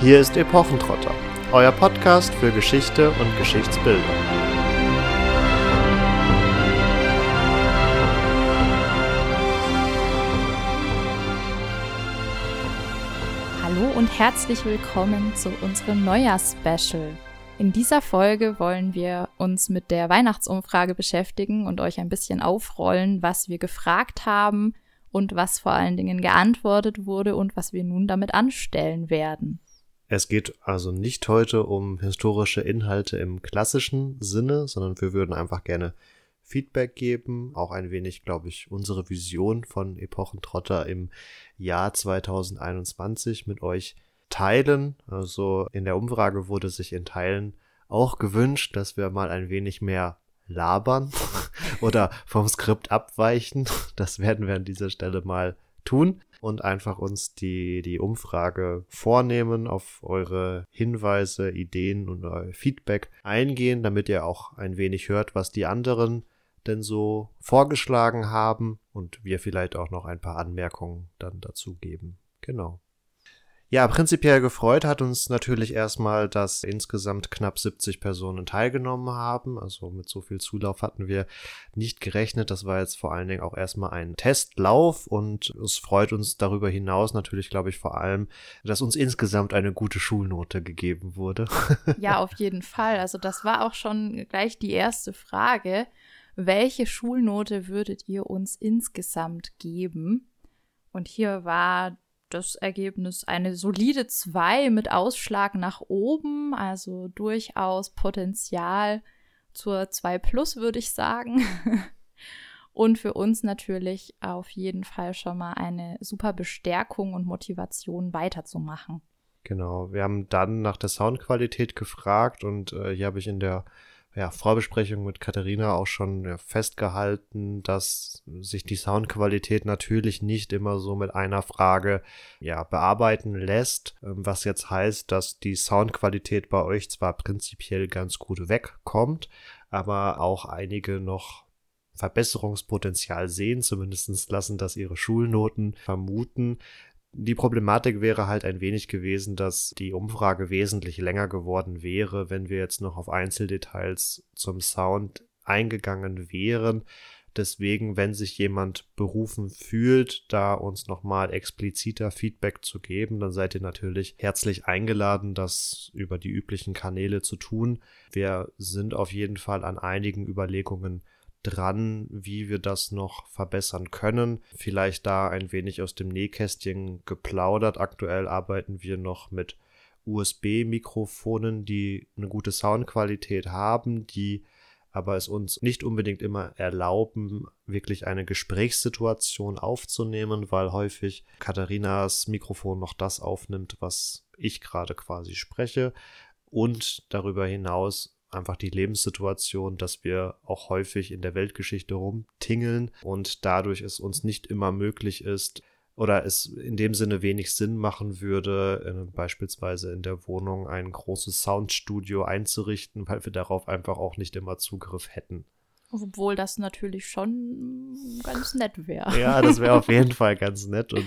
Hier ist Epochentrotter, euer Podcast für Geschichte und Geschichtsbildung. Hallo und herzlich willkommen zu unserem Neujahrs-Special. In dieser Folge wollen wir uns mit der Weihnachtsumfrage beschäftigen und euch ein bisschen aufrollen, was wir gefragt haben und was vor allen Dingen geantwortet wurde und was wir nun damit anstellen werden. Es geht also nicht heute um historische Inhalte im klassischen Sinne, sondern wir würden einfach gerne Feedback geben, auch ein wenig, glaube ich, unsere Vision von Epochentrotter im Jahr 2021 mit euch teilen. Also in der Umfrage wurde sich in Teilen auch gewünscht, dass wir mal ein wenig mehr labern oder vom Skript abweichen. Das werden wir an dieser Stelle mal tun und einfach uns die, die Umfrage vornehmen, auf eure Hinweise, Ideen und euer Feedback eingehen, damit ihr auch ein wenig hört, was die anderen denn so vorgeschlagen haben und wir vielleicht auch noch ein paar Anmerkungen dann dazu geben. Genau. Ja, prinzipiell gefreut hat uns natürlich erstmal, dass insgesamt knapp 70 Personen teilgenommen haben. Also mit so viel Zulauf hatten wir nicht gerechnet. Das war jetzt vor allen Dingen auch erstmal ein Testlauf und es freut uns darüber hinaus natürlich, glaube ich, vor allem, dass uns insgesamt eine gute Schulnote gegeben wurde. Ja, auf jeden Fall. Also das war auch schon gleich die erste Frage. Welche Schulnote würdet ihr uns insgesamt geben? Und hier war das Ergebnis eine solide 2 mit Ausschlag nach oben, also durchaus Potenzial zur 2 plus, würde ich sagen. und für uns natürlich auf jeden Fall schon mal eine super Bestärkung und Motivation weiterzumachen. Genau, wir haben dann nach der Soundqualität gefragt und äh, hier habe ich in der ja, Vorbesprechung mit Katharina auch schon ja, festgehalten, dass sich die Soundqualität natürlich nicht immer so mit einer Frage ja, bearbeiten lässt, ähm, was jetzt heißt, dass die Soundqualität bei euch zwar prinzipiell ganz gut wegkommt, aber auch einige noch Verbesserungspotenzial sehen, zumindest lassen das ihre Schulnoten vermuten. Die Problematik wäre halt ein wenig gewesen, dass die Umfrage wesentlich länger geworden wäre, wenn wir jetzt noch auf Einzeldetails zum Sound eingegangen wären. Deswegen, wenn sich jemand berufen fühlt, da uns nochmal expliziter Feedback zu geben, dann seid ihr natürlich herzlich eingeladen, das über die üblichen Kanäle zu tun. Wir sind auf jeden Fall an einigen Überlegungen dran, wie wir das noch verbessern können. Vielleicht da ein wenig aus dem Nähkästchen geplaudert. Aktuell arbeiten wir noch mit USB-Mikrofonen, die eine gute Soundqualität haben, die aber es uns nicht unbedingt immer erlauben, wirklich eine Gesprächssituation aufzunehmen, weil häufig Katharinas Mikrofon noch das aufnimmt, was ich gerade quasi spreche. Und darüber hinaus einfach die Lebenssituation, dass wir auch häufig in der Weltgeschichte rumtingeln und dadurch es uns nicht immer möglich ist, oder es in dem Sinne wenig Sinn machen würde, äh, beispielsweise in der Wohnung ein großes Soundstudio einzurichten, weil wir darauf einfach auch nicht immer Zugriff hätten. Obwohl das natürlich schon ganz nett wäre. Ja, das wäre auf jeden Fall ganz nett und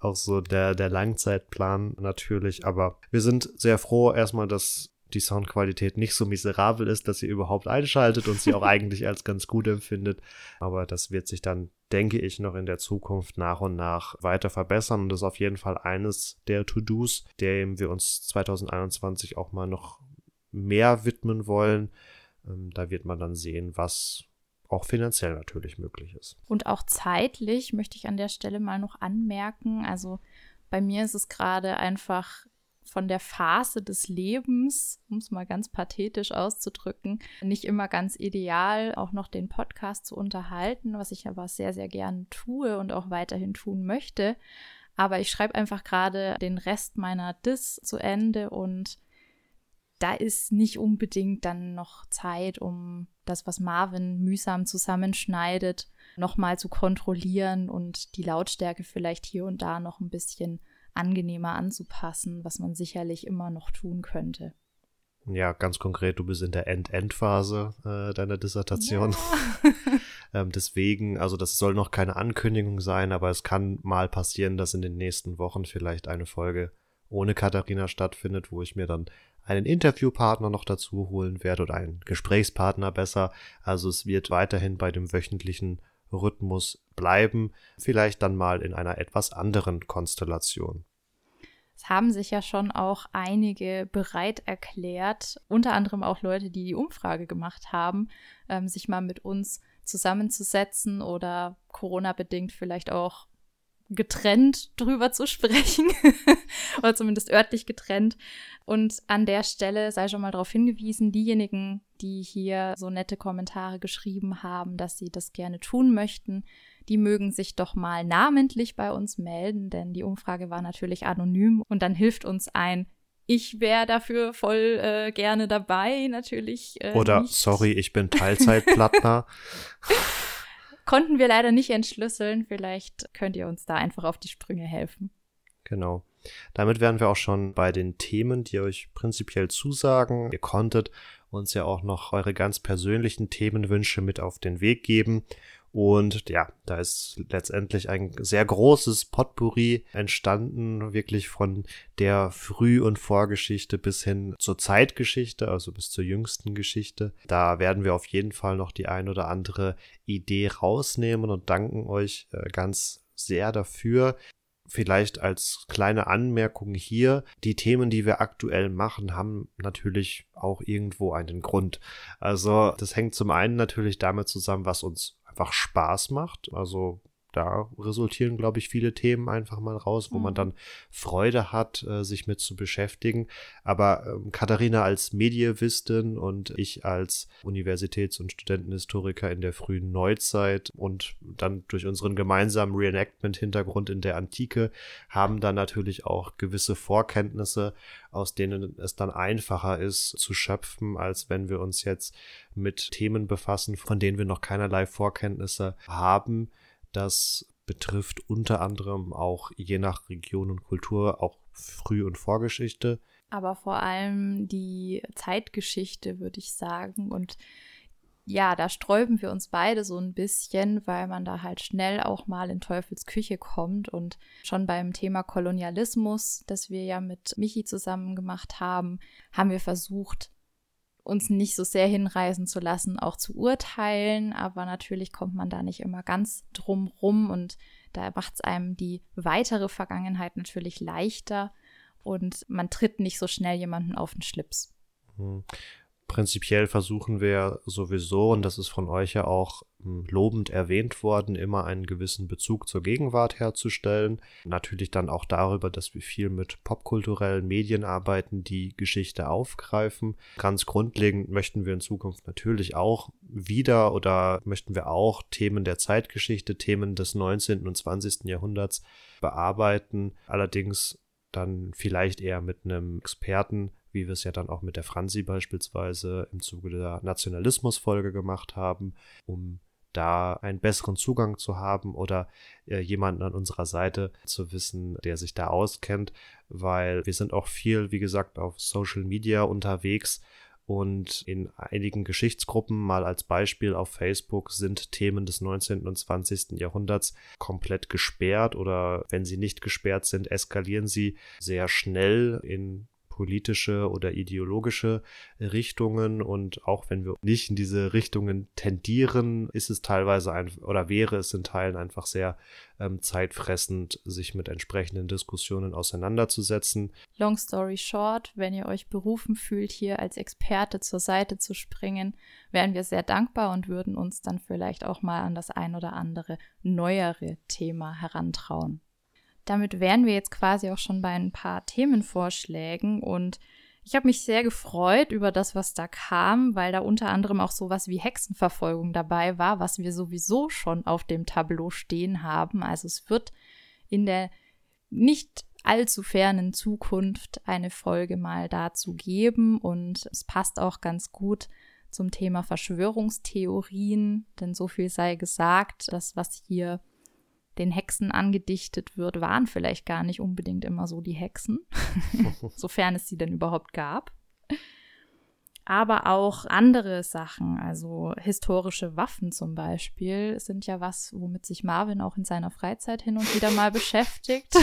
auch so der, der Langzeitplan natürlich. Aber wir sind sehr froh erstmal, dass die Soundqualität nicht so miserabel ist, dass ihr überhaupt einschaltet und sie auch eigentlich als ganz gut empfindet. Aber das wird sich dann, denke ich, noch in der Zukunft nach und nach weiter verbessern. Und das ist auf jeden Fall eines der To-Dos, dem wir uns 2021 auch mal noch mehr widmen wollen. Ähm, da wird man dann sehen, was auch finanziell natürlich möglich ist. Und auch zeitlich möchte ich an der Stelle mal noch anmerken. Also bei mir ist es gerade einfach von der Phase des Lebens, um es mal ganz pathetisch auszudrücken, nicht immer ganz ideal, auch noch den Podcast zu unterhalten, was ich aber sehr, sehr gern tue und auch weiterhin tun möchte. Aber ich schreibe einfach gerade den Rest meiner Dis zu Ende und da ist nicht unbedingt dann noch Zeit, um das, was Marvin mühsam zusammenschneidet, nochmal zu kontrollieren und die Lautstärke vielleicht hier und da noch ein bisschen angenehmer anzupassen, was man sicherlich immer noch tun könnte. Ja, ganz konkret, du bist in der End-End-Phase äh, deiner Dissertation. Ja. ähm, deswegen, also das soll noch keine Ankündigung sein, aber es kann mal passieren, dass in den nächsten Wochen vielleicht eine Folge ohne Katharina stattfindet, wo ich mir dann einen Interviewpartner noch dazu holen werde oder einen Gesprächspartner besser. Also es wird weiterhin bei dem wöchentlichen Rhythmus bleiben, vielleicht dann mal in einer etwas anderen Konstellation. Es haben sich ja schon auch einige bereit erklärt, unter anderem auch Leute, die die Umfrage gemacht haben, ähm, sich mal mit uns zusammenzusetzen oder Corona-bedingt vielleicht auch getrennt drüber zu sprechen oder zumindest örtlich getrennt. Und an der Stelle sei schon mal darauf hingewiesen, diejenigen, die hier so nette Kommentare geschrieben haben, dass sie das gerne tun möchten, die mögen sich doch mal namentlich bei uns melden, denn die Umfrage war natürlich anonym und dann hilft uns ein ich wäre dafür voll äh, gerne dabei, natürlich. Äh, Oder nicht. sorry, ich bin Teilzeitplattner. Konnten wir leider nicht entschlüsseln. Vielleicht könnt ihr uns da einfach auf die Sprünge helfen. Genau. Damit wären wir auch schon bei den Themen, die euch prinzipiell zusagen. Ihr konntet uns ja auch noch eure ganz persönlichen Themenwünsche mit auf den Weg geben. Und ja, da ist letztendlich ein sehr großes Potpourri entstanden, wirklich von der Früh- und Vorgeschichte bis hin zur Zeitgeschichte, also bis zur jüngsten Geschichte. Da werden wir auf jeden Fall noch die ein oder andere Idee rausnehmen und danken euch äh, ganz sehr dafür. Vielleicht als kleine Anmerkung hier, die Themen, die wir aktuell machen, haben natürlich auch irgendwo einen Grund. Also das hängt zum einen natürlich damit zusammen, was uns einfach Spaß macht. Also da resultieren, glaube ich, viele Themen einfach mal raus, wo mhm. man dann Freude hat, äh, sich mit zu beschäftigen. Aber ähm, Katharina als Medievistin und ich als Universitäts- und Studentenhistoriker in der frühen Neuzeit und dann durch unseren gemeinsamen Reenactment-Hintergrund in der Antike haben dann natürlich auch gewisse Vorkenntnisse, aus denen es dann einfacher ist zu schöpfen, als wenn wir uns jetzt mit Themen befassen, von denen wir noch keinerlei Vorkenntnisse haben. Das betrifft unter anderem auch je nach Region und Kultur auch Früh- und Vorgeschichte. Aber vor allem die Zeitgeschichte, würde ich sagen. Und ja, da sträuben wir uns beide so ein bisschen, weil man da halt schnell auch mal in Teufels Küche kommt. Und schon beim Thema Kolonialismus, das wir ja mit Michi zusammen gemacht haben, haben wir versucht, uns nicht so sehr hinreißen zu lassen, auch zu urteilen. Aber natürlich kommt man da nicht immer ganz drum rum und da macht es einem die weitere Vergangenheit natürlich leichter und man tritt nicht so schnell jemanden auf den Schlips. Mhm. Prinzipiell versuchen wir sowieso, und das ist von euch ja auch hm, lobend erwähnt worden, immer einen gewissen Bezug zur Gegenwart herzustellen. Natürlich dann auch darüber, dass wir viel mit popkulturellen Medien arbeiten, die Geschichte aufgreifen. Ganz grundlegend möchten wir in Zukunft natürlich auch wieder oder möchten wir auch Themen der Zeitgeschichte, Themen des 19. und 20. Jahrhunderts bearbeiten. Allerdings dann vielleicht eher mit einem Experten wie wir es ja dann auch mit der Franzi beispielsweise im Zuge der Nationalismusfolge gemacht haben, um da einen besseren Zugang zu haben oder äh, jemanden an unserer Seite zu wissen, der sich da auskennt, weil wir sind auch viel, wie gesagt, auf Social Media unterwegs und in einigen Geschichtsgruppen, mal als Beispiel auf Facebook, sind Themen des 19. und 20. Jahrhunderts komplett gesperrt oder wenn sie nicht gesperrt sind, eskalieren sie sehr schnell in politische oder ideologische Richtungen und auch wenn wir nicht in diese Richtungen tendieren, ist es teilweise ein, oder wäre es in Teilen einfach sehr ähm, zeitfressend, sich mit entsprechenden Diskussionen auseinanderzusetzen. Long story short, wenn ihr euch berufen fühlt, hier als Experte zur Seite zu springen, wären wir sehr dankbar und würden uns dann vielleicht auch mal an das ein oder andere neuere Thema herantrauen damit wären wir jetzt quasi auch schon bei ein paar Themenvorschlägen und ich habe mich sehr gefreut über das, was da kam, weil da unter anderem auch sowas wie Hexenverfolgung dabei war, was wir sowieso schon auf dem Tableau stehen haben. Also es wird in der nicht allzu fernen Zukunft eine Folge mal dazu geben und es passt auch ganz gut zum Thema Verschwörungstheorien, denn so viel sei gesagt, das, was hier den Hexen angedichtet wird, waren vielleicht gar nicht unbedingt immer so die Hexen, sofern es sie denn überhaupt gab. Aber auch andere Sachen, also historische Waffen zum Beispiel, sind ja was, womit sich Marvin auch in seiner Freizeit hin und wieder mal beschäftigt.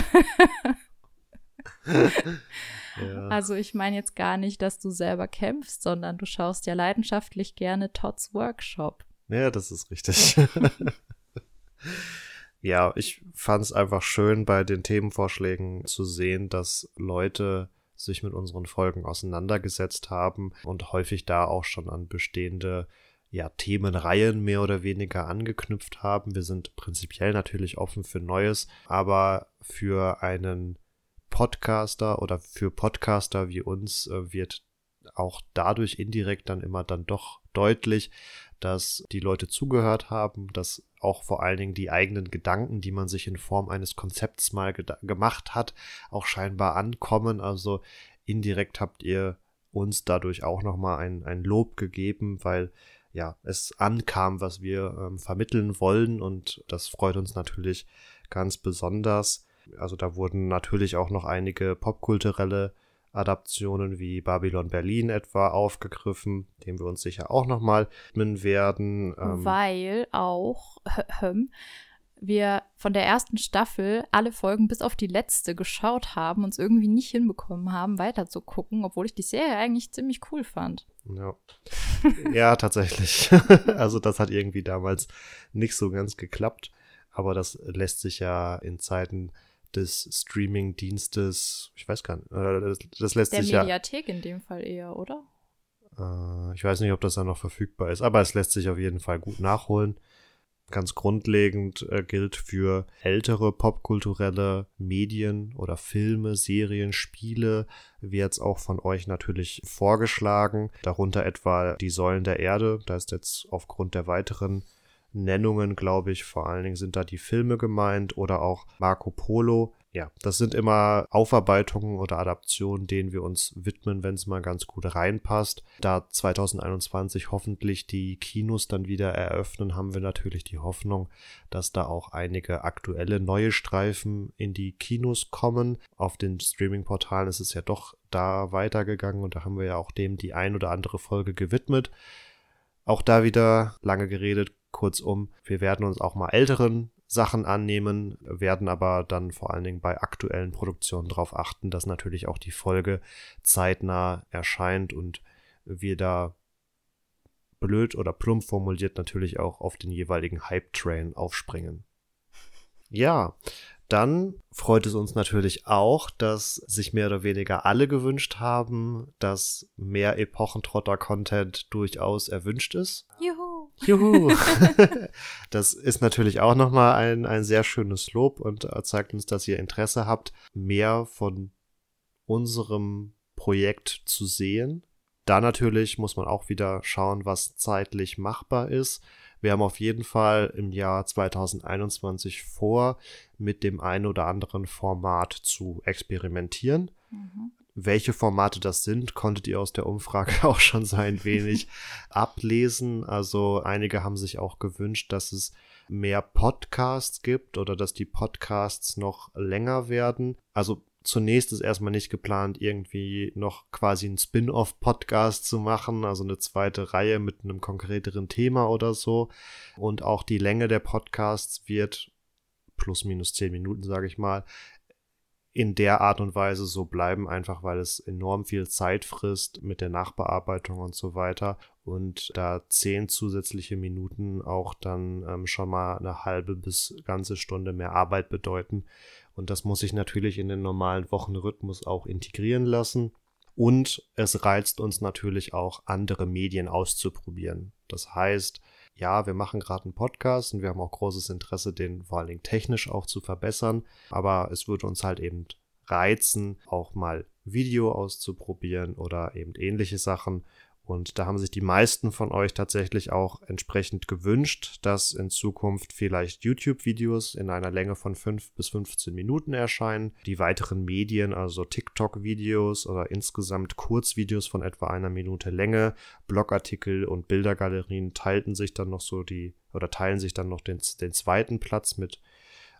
ja. Also ich meine jetzt gar nicht, dass du selber kämpfst, sondern du schaust ja leidenschaftlich gerne Todds Workshop. Ja, das ist richtig. Ja, ich fand es einfach schön, bei den Themenvorschlägen zu sehen, dass Leute sich mit unseren Folgen auseinandergesetzt haben und häufig da auch schon an bestehende ja, Themenreihen mehr oder weniger angeknüpft haben. Wir sind prinzipiell natürlich offen für Neues, aber für einen Podcaster oder für Podcaster wie uns äh, wird auch dadurch indirekt dann immer dann doch deutlich, dass die Leute zugehört haben, dass auch vor allen Dingen die eigenen Gedanken, die man sich in Form eines Konzepts mal gemacht hat, auch scheinbar ankommen. Also indirekt habt ihr uns dadurch auch nochmal ein, ein Lob gegeben, weil ja, es ankam, was wir ähm, vermitteln wollen und das freut uns natürlich ganz besonders. Also da wurden natürlich auch noch einige popkulturelle Adaptionen wie Babylon Berlin etwa aufgegriffen, dem wir uns sicher auch nochmal widmen werden. Ähm Weil auch wir von der ersten Staffel alle Folgen bis auf die letzte geschaut haben, und es irgendwie nicht hinbekommen haben, weiter zu gucken, obwohl ich die Serie eigentlich ziemlich cool fand. Ja, ja tatsächlich. also das hat irgendwie damals nicht so ganz geklappt, aber das lässt sich ja in Zeiten des Streaming-Dienstes, ich weiß gar nicht, äh, das, das lässt der sich ja. Der Mediathek in dem Fall eher, oder? Äh, ich weiß nicht, ob das dann noch verfügbar ist, aber es lässt sich auf jeden Fall gut nachholen ganz grundlegend äh, gilt für ältere popkulturelle Medien oder Filme, Serien, Spiele, wie jetzt auch von euch natürlich vorgeschlagen. Darunter etwa die Säulen der Erde. Da ist jetzt aufgrund der weiteren Nennungen, glaube ich, vor allen Dingen sind da die Filme gemeint oder auch Marco Polo ja, das sind immer Aufarbeitungen oder Adaptionen, denen wir uns widmen, wenn es mal ganz gut reinpasst. Da 2021 hoffentlich die Kinos dann wieder eröffnen, haben wir natürlich die Hoffnung, dass da auch einige aktuelle neue Streifen in die Kinos kommen. Auf den Streaming-Portalen ist es ja doch da weitergegangen und da haben wir ja auch dem die ein oder andere Folge gewidmet. Auch da wieder lange geredet, kurzum, wir werden uns auch mal älteren Sachen annehmen, werden aber dann vor allen Dingen bei aktuellen Produktionen darauf achten, dass natürlich auch die Folge zeitnah erscheint und wir da blöd oder plump formuliert natürlich auch auf den jeweiligen Hype-Train aufspringen. Ja, dann freut es uns natürlich auch, dass sich mehr oder weniger alle gewünscht haben, dass mehr Epochentrotter-Content durchaus erwünscht ist. Juhu! Juhu! das ist natürlich auch nochmal ein, ein sehr schönes Lob und zeigt uns, dass ihr Interesse habt, mehr von unserem Projekt zu sehen. Da natürlich muss man auch wieder schauen, was zeitlich machbar ist. Wir haben auf jeden Fall im Jahr 2021 vor, mit dem einen oder anderen Format zu experimentieren. Mhm. Welche Formate das sind, konntet ihr aus der Umfrage auch schon so ein wenig ablesen. Also einige haben sich auch gewünscht, dass es mehr Podcasts gibt oder dass die Podcasts noch länger werden. Also zunächst ist erstmal nicht geplant, irgendwie noch quasi einen Spin-off-Podcast zu machen, also eine zweite Reihe mit einem konkreteren Thema oder so. Und auch die Länge der Podcasts wird plus minus zehn Minuten, sage ich mal, in der Art und Weise so bleiben, einfach weil es enorm viel Zeit frisst mit der Nachbearbeitung und so weiter. Und da zehn zusätzliche Minuten auch dann ähm, schon mal eine halbe bis ganze Stunde mehr Arbeit bedeuten. Und das muss ich natürlich in den normalen Wochenrhythmus auch integrieren lassen. Und es reizt uns natürlich auch, andere Medien auszuprobieren. Das heißt, ja, wir machen gerade einen Podcast und wir haben auch großes Interesse, den vor allen Dingen technisch auch zu verbessern. Aber es würde uns halt eben reizen, auch mal Video auszuprobieren oder eben ähnliche Sachen. Und da haben sich die meisten von euch tatsächlich auch entsprechend gewünscht, dass in Zukunft vielleicht YouTube-Videos in einer Länge von 5 bis 15 Minuten erscheinen. Die weiteren Medien, also TikTok-Videos oder insgesamt Kurzvideos von etwa einer Minute Länge, Blogartikel und Bildergalerien teilten sich dann noch so die oder teilen sich dann noch den, den zweiten Platz mit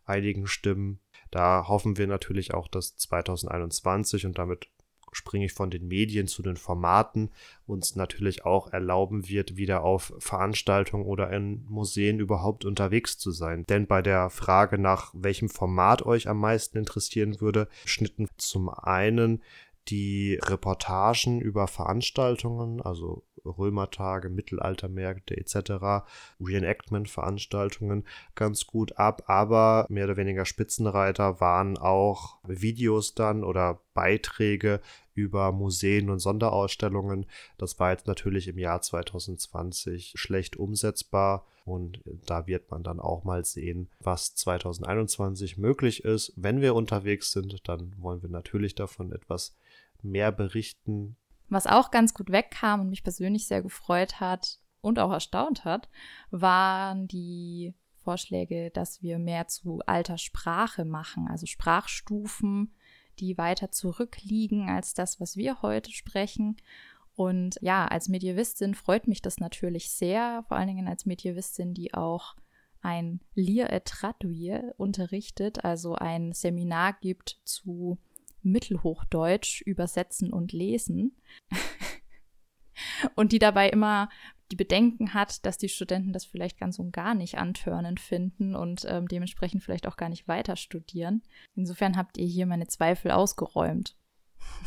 einigen Stimmen. Da hoffen wir natürlich auch, dass 2021 und damit springe ich von den Medien zu den Formaten, uns natürlich auch erlauben wird, wieder auf Veranstaltungen oder in Museen überhaupt unterwegs zu sein. Denn bei der Frage nach welchem Format euch am meisten interessieren würde, schnitten zum einen die Reportagen über Veranstaltungen, also Römertage, Mittelaltermärkte etc., Reenactment-Veranstaltungen ganz gut ab, aber mehr oder weniger Spitzenreiter waren auch Videos dann oder Beiträge über Museen und Sonderausstellungen. Das war jetzt natürlich im Jahr 2020 schlecht umsetzbar und da wird man dann auch mal sehen, was 2021 möglich ist. Wenn wir unterwegs sind, dann wollen wir natürlich davon etwas mehr berichten. Was auch ganz gut wegkam und mich persönlich sehr gefreut hat und auch erstaunt hat, waren die Vorschläge, dass wir mehr zu alter Sprache machen, also Sprachstufen, die weiter zurückliegen als das, was wir heute sprechen. Und ja, als Medievistin freut mich das natürlich sehr, vor allen Dingen als Medievistin, die auch ein Lire et Traduire unterrichtet, also ein Seminar gibt zu Mittelhochdeutsch übersetzen und lesen. und die dabei immer die Bedenken hat, dass die Studenten das vielleicht ganz und gar nicht antörnend finden und ähm, dementsprechend vielleicht auch gar nicht weiter studieren. Insofern habt ihr hier meine Zweifel ausgeräumt.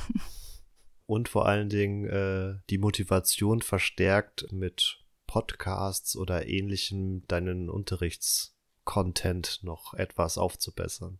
und vor allen Dingen äh, die Motivation verstärkt mit Podcasts oder ähnlichem deinen Unterrichtscontent noch etwas aufzubessern.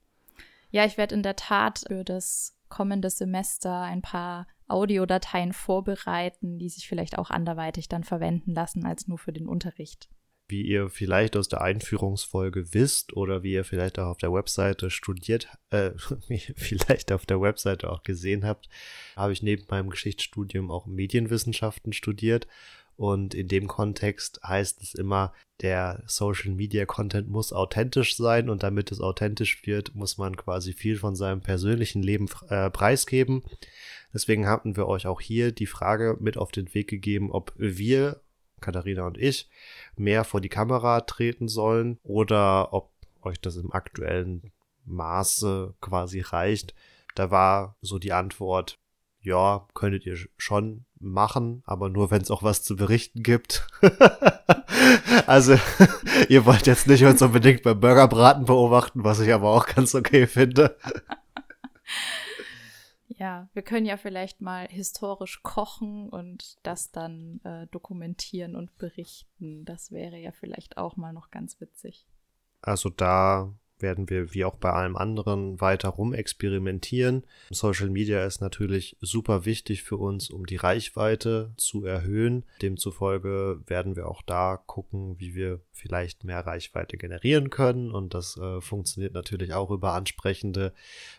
Ja, ich werde in der Tat für das kommende Semester ein paar Audiodateien vorbereiten, die sich vielleicht auch anderweitig dann verwenden lassen als nur für den Unterricht. Wie ihr vielleicht aus der Einführungsfolge wisst oder wie ihr vielleicht auch auf der Webseite studiert, äh, vielleicht auf der Webseite auch gesehen habt, habe ich neben meinem Geschichtsstudium auch Medienwissenschaften studiert und in dem Kontext heißt es immer, der Social Media Content muss authentisch sein und damit es authentisch wird, muss man quasi viel von seinem persönlichen Leben äh, preisgeben. Deswegen hatten wir euch auch hier die Frage mit auf den Weg gegeben, ob wir, Katharina und ich, mehr vor die Kamera treten sollen oder ob euch das im aktuellen Maße quasi reicht. Da war so die Antwort, ja, könntet ihr schon machen, aber nur wenn es auch was zu berichten gibt. also, ihr wollt jetzt nicht uns unbedingt beim Burgerbraten beobachten, was ich aber auch ganz okay finde. Ja, wir können ja vielleicht mal historisch kochen und das dann äh, dokumentieren und berichten. Das wäre ja vielleicht auch mal noch ganz witzig. Also da werden wir wie auch bei allem anderen weiter rumexperimentieren. Social Media ist natürlich super wichtig für uns, um die Reichweite zu erhöhen. Demzufolge werden wir auch da gucken, wie wir vielleicht mehr Reichweite generieren können. Und das äh, funktioniert natürlich auch über ansprechende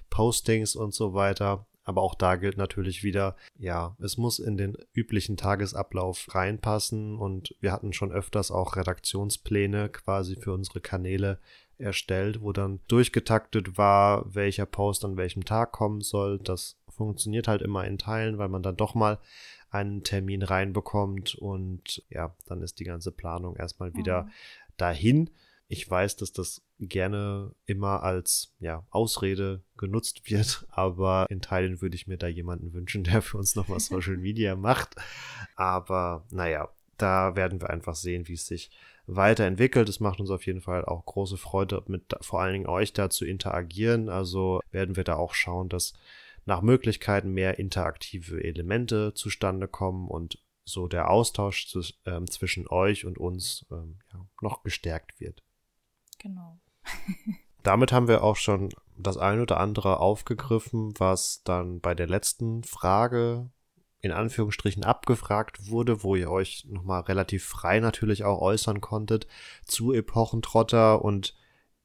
Postings und so weiter. Aber auch da gilt natürlich wieder, ja, es muss in den üblichen Tagesablauf reinpassen und wir hatten schon öfters auch Redaktionspläne quasi für unsere Kanäle erstellt, wo dann durchgetaktet war, welcher Post an welchem Tag kommen soll. Das funktioniert halt immer in Teilen, weil man dann doch mal einen Termin reinbekommt und ja, dann ist die ganze Planung erstmal wieder mhm. dahin. Ich weiß, dass das gerne immer als ja, Ausrede genutzt wird, aber in Teilen würde ich mir da jemanden wünschen, der für uns nochmal Social Media macht. Aber naja, da werden wir einfach sehen, wie es sich weiterentwickelt. Es macht uns auf jeden Fall auch große Freude, mit vor allen Dingen euch da zu interagieren. Also werden wir da auch schauen, dass nach Möglichkeiten mehr interaktive Elemente zustande kommen und so der Austausch zu, ähm, zwischen euch und uns ähm, ja, noch gestärkt wird. Genau. Damit haben wir auch schon das ein oder andere aufgegriffen, was dann bei der letzten Frage in Anführungsstrichen abgefragt wurde, wo ihr euch nochmal relativ frei natürlich auch äußern konntet zu Epochentrotter und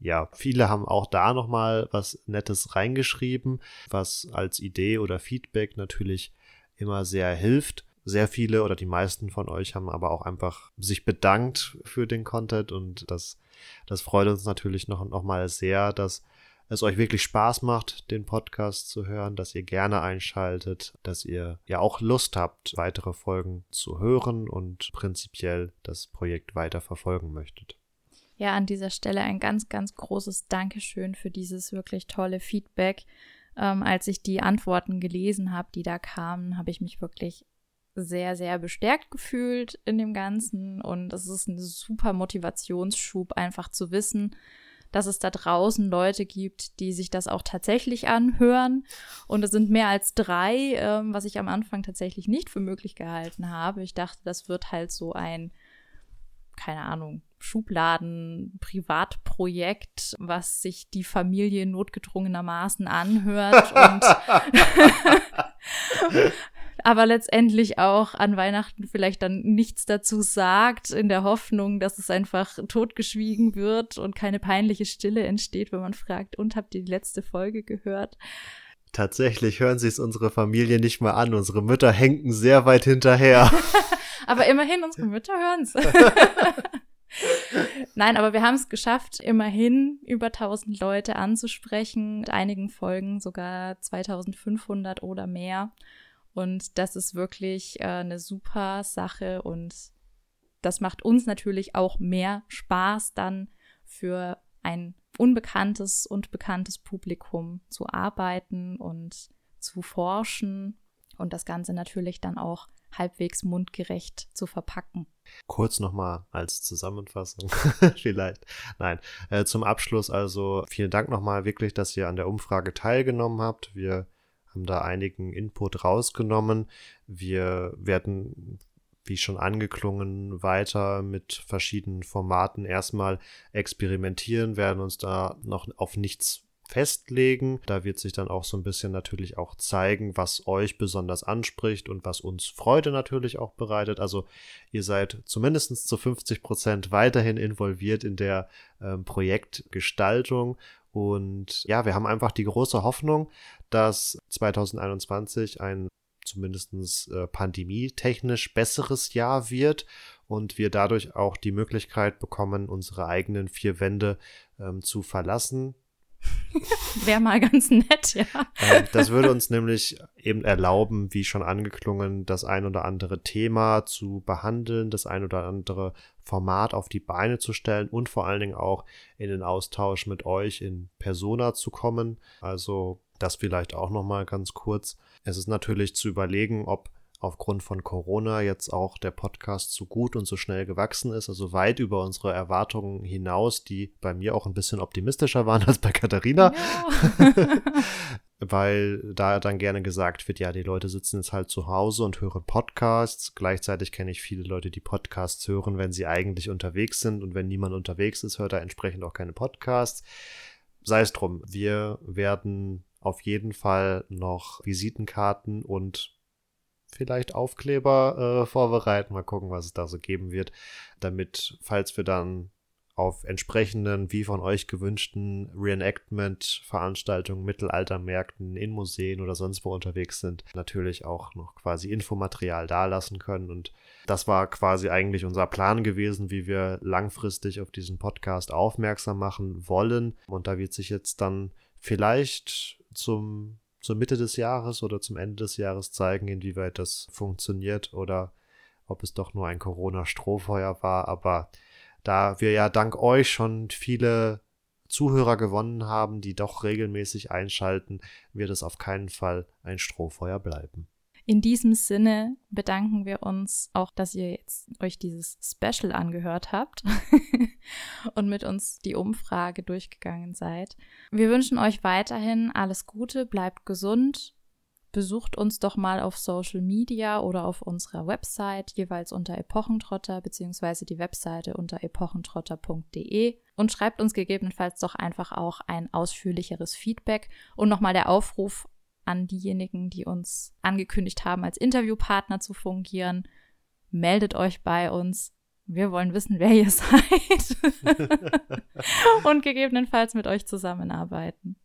ja, viele haben auch da nochmal was Nettes reingeschrieben, was als Idee oder Feedback natürlich immer sehr hilft. Sehr viele oder die meisten von euch haben aber auch einfach sich bedankt für den Content und das, das freut uns natürlich noch, noch mal sehr, dass es euch wirklich Spaß macht, den Podcast zu hören, dass ihr gerne einschaltet, dass ihr ja auch Lust habt, weitere Folgen zu hören und prinzipiell das Projekt weiter verfolgen möchtet. Ja, an dieser Stelle ein ganz, ganz großes Dankeschön für dieses wirklich tolle Feedback. Ähm, als ich die Antworten gelesen habe, die da kamen, habe ich mich wirklich sehr, sehr bestärkt gefühlt in dem Ganzen. Und es ist ein super Motivationsschub, einfach zu wissen, dass es da draußen Leute gibt, die sich das auch tatsächlich anhören. Und es sind mehr als drei, ähm, was ich am Anfang tatsächlich nicht für möglich gehalten habe. Ich dachte, das wird halt so ein, keine Ahnung, Schubladen-Privatprojekt, was sich die Familie notgedrungenermaßen anhört und aber letztendlich auch an Weihnachten vielleicht dann nichts dazu sagt, in der Hoffnung, dass es einfach totgeschwiegen wird und keine peinliche Stille entsteht, wenn man fragt, und habt ihr die letzte Folge gehört? Tatsächlich hören sie es unsere Familie nicht mal an. Unsere Mütter henken sehr weit hinterher. aber immerhin, unsere Mütter hören es. Nein, aber wir haben es geschafft, immerhin über 1000 Leute anzusprechen, mit einigen Folgen sogar 2500 oder mehr. Und das ist wirklich äh, eine super Sache und das macht uns natürlich auch mehr Spaß, dann für ein unbekanntes und bekanntes Publikum zu arbeiten und zu forschen und das Ganze natürlich dann auch halbwegs mundgerecht zu verpacken. Kurz nochmal als Zusammenfassung vielleicht. Nein, äh, zum Abschluss also vielen Dank nochmal wirklich, dass ihr an der Umfrage teilgenommen habt. Wir haben da einigen Input rausgenommen. Wir werden, wie schon angeklungen, weiter mit verschiedenen Formaten erstmal experimentieren, werden uns da noch auf nichts festlegen. Da wird sich dann auch so ein bisschen natürlich auch zeigen, was euch besonders anspricht und was uns Freude natürlich auch bereitet. Also ihr seid zumindest zu 50 Prozent weiterhin involviert in der ähm, Projektgestaltung und ja, wir haben einfach die große Hoffnung, dass 2021 ein zumindest äh, pandemietechnisch besseres Jahr wird und wir dadurch auch die Möglichkeit bekommen, unsere eigenen vier Wände ähm, zu verlassen. Wäre mal ganz nett, ja. Ähm, das würde uns nämlich eben erlauben, wie schon angeklungen, das ein oder andere Thema zu behandeln, das ein oder andere Format auf die Beine zu stellen und vor allen Dingen auch in den Austausch mit euch in Persona zu kommen. Also das vielleicht auch noch mal ganz kurz. Es ist natürlich zu überlegen, ob aufgrund von Corona jetzt auch der Podcast so gut und so schnell gewachsen ist, also weit über unsere Erwartungen hinaus, die bei mir auch ein bisschen optimistischer waren als bei Katharina. Ja. Weil da dann gerne gesagt wird, ja, die Leute sitzen jetzt halt zu Hause und hören Podcasts. Gleichzeitig kenne ich viele Leute, die Podcasts hören, wenn sie eigentlich unterwegs sind. Und wenn niemand unterwegs ist, hört er entsprechend auch keine Podcasts. Sei es drum, wir werden auf jeden Fall noch Visitenkarten und vielleicht Aufkleber äh, vorbereiten. Mal gucken, was es da so geben wird, damit, falls wir dann auf entsprechenden, wie von euch gewünschten Reenactment-Veranstaltungen, Mittelaltermärkten, in Museen oder sonst wo unterwegs sind, natürlich auch noch quasi Infomaterial dalassen können. Und das war quasi eigentlich unser Plan gewesen, wie wir langfristig auf diesen Podcast aufmerksam machen wollen. Und da wird sich jetzt dann vielleicht zum zur Mitte des Jahres oder zum Ende des Jahres zeigen, inwieweit das funktioniert oder ob es doch nur ein Corona-Strohfeuer war. Aber da wir ja dank euch schon viele Zuhörer gewonnen haben, die doch regelmäßig einschalten, wird es auf keinen Fall ein Strohfeuer bleiben. In diesem Sinne bedanken wir uns auch, dass ihr jetzt euch dieses Special angehört habt und mit uns die Umfrage durchgegangen seid. Wir wünschen euch weiterhin alles Gute, bleibt gesund. Besucht uns doch mal auf Social Media oder auf unserer Website, jeweils unter Epochentrotter, beziehungsweise die Webseite unter epochentrotter.de und schreibt uns gegebenenfalls doch einfach auch ein ausführlicheres Feedback. Und nochmal der Aufruf an diejenigen, die uns angekündigt haben, als Interviewpartner zu fungieren. Meldet euch bei uns. Wir wollen wissen, wer ihr seid. und gegebenenfalls mit euch zusammenarbeiten.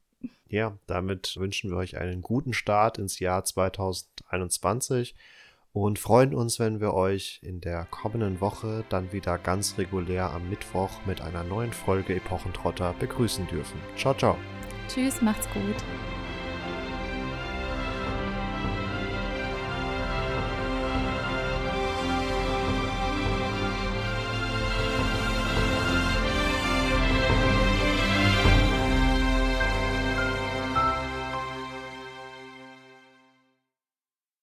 Ja, damit wünschen wir euch einen guten Start ins Jahr 2021 und freuen uns, wenn wir euch in der kommenden Woche dann wieder ganz regulär am Mittwoch mit einer neuen Folge Epochentrotter begrüßen dürfen. Ciao, ciao. Tschüss, macht's gut.